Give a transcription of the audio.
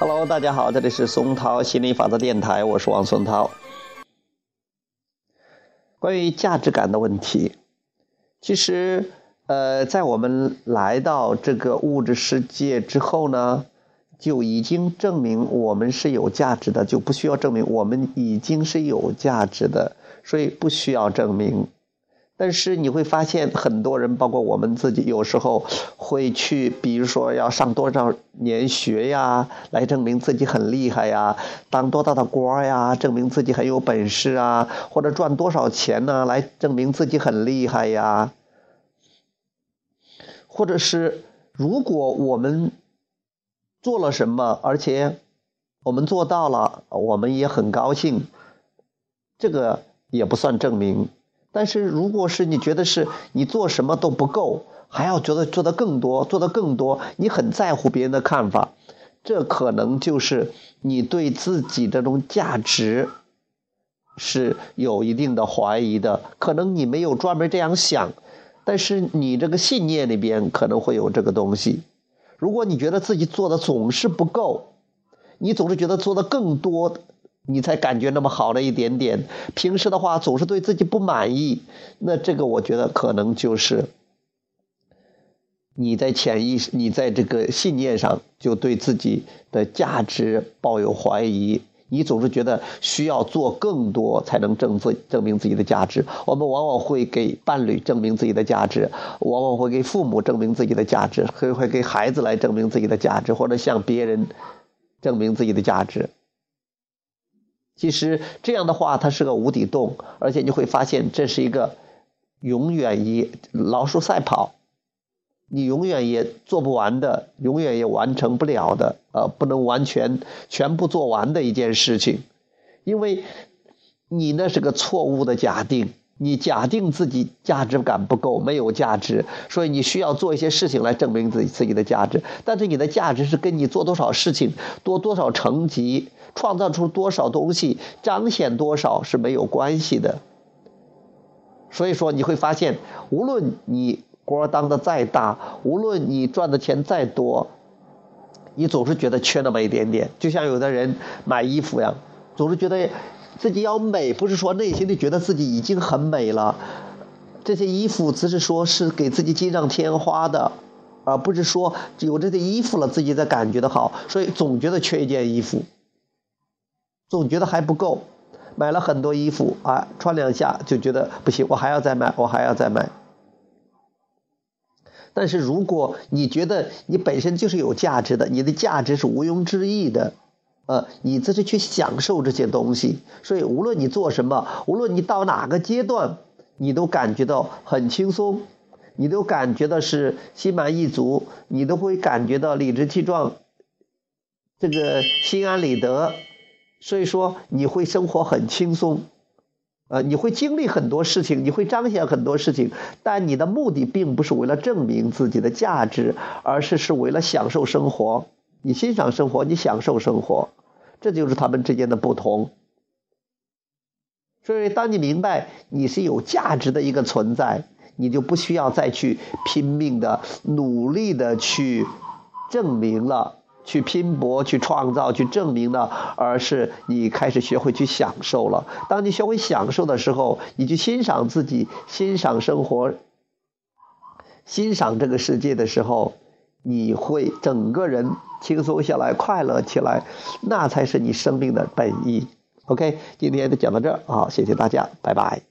Hello，大家好，这里是松涛心理法则电台，我是王松涛。关于价值感的问题，其实，呃，在我们来到这个物质世界之后呢，就已经证明我们是有价值的，就不需要证明我们已经是有价值的，所以不需要证明。但是你会发现，很多人，包括我们自己，有时候会去，比如说要上多少年学呀，来证明自己很厉害呀；当多大的官呀，证明自己很有本事啊；或者赚多少钱呢，来证明自己很厉害呀。或者是，如果我们做了什么，而且我们做到了，我们也很高兴，这个也不算证明。但是，如果是你觉得是你做什么都不够，还要觉得做的更多，做的更多，你很在乎别人的看法，这可能就是你对自己这种价值是有一定的怀疑的。可能你没有专门这样想，但是你这个信念里边可能会有这个东西。如果你觉得自己做的总是不够，你总是觉得做的更多。你才感觉那么好了一点点，平时的话总是对自己不满意，那这个我觉得可能就是你在潜意识、你在这个信念上就对自己的价值抱有怀疑，你总是觉得需要做更多才能证自证明自己的价值。我们往往会给伴侣证明自己的价值，往往会给父母证明自己的价值，会会给孩子来证明自己的价值，或者向别人证明自己的价值。其实这样的话，它是个无底洞，而且你会发现这是一个永远以老鼠赛跑，你永远也做不完的，永远也完成不了的，呃，不能完全全部做完的一件事情，因为你那是个错误的假定。你假定自己价值感不够，没有价值，所以你需要做一些事情来证明自己自己的价值。但是你的价值是跟你做多少事情、多多少成绩、创造出多少东西、彰显多少是没有关系的。所以说你会发现，无论你官当的再大，无论你赚的钱再多，你总是觉得缺那么一点点。就像有的人买衣服呀，总是觉得。自己要美，不是说内心里觉得自己已经很美了。这些衣服只是说是给自己锦上添花的，而不是说有这件衣服了自己才感觉的好。所以总觉得缺一件衣服，总觉得还不够。买了很多衣服啊，穿两下就觉得不行，我还要再买，我还要再买。但是如果你觉得你本身就是有价值的，你的价值是毋庸置疑的。呃，你这是去享受这些东西，所以无论你做什么，无论你到哪个阶段，你都感觉到很轻松，你都感觉到是心满意足，你都会感觉到理直气壮，这个心安理得，所以说你会生活很轻松，呃，你会经历很多事情，你会彰显很多事情，但你的目的并不是为了证明自己的价值，而是是为了享受生活，你欣赏生活，你享受生活。这就是他们之间的不同。所以，当你明白你是有价值的一个存在，你就不需要再去拼命的、努力的去证明了、去拼搏、去创造、去证明了，而是你开始学会去享受了。当你学会享受的时候，你去欣赏自己、欣赏生活、欣赏这个世界的时候。你会整个人轻松下来，快乐起来，那才是你生命的本意。OK，今天就讲到这儿好，谢谢大家，拜拜。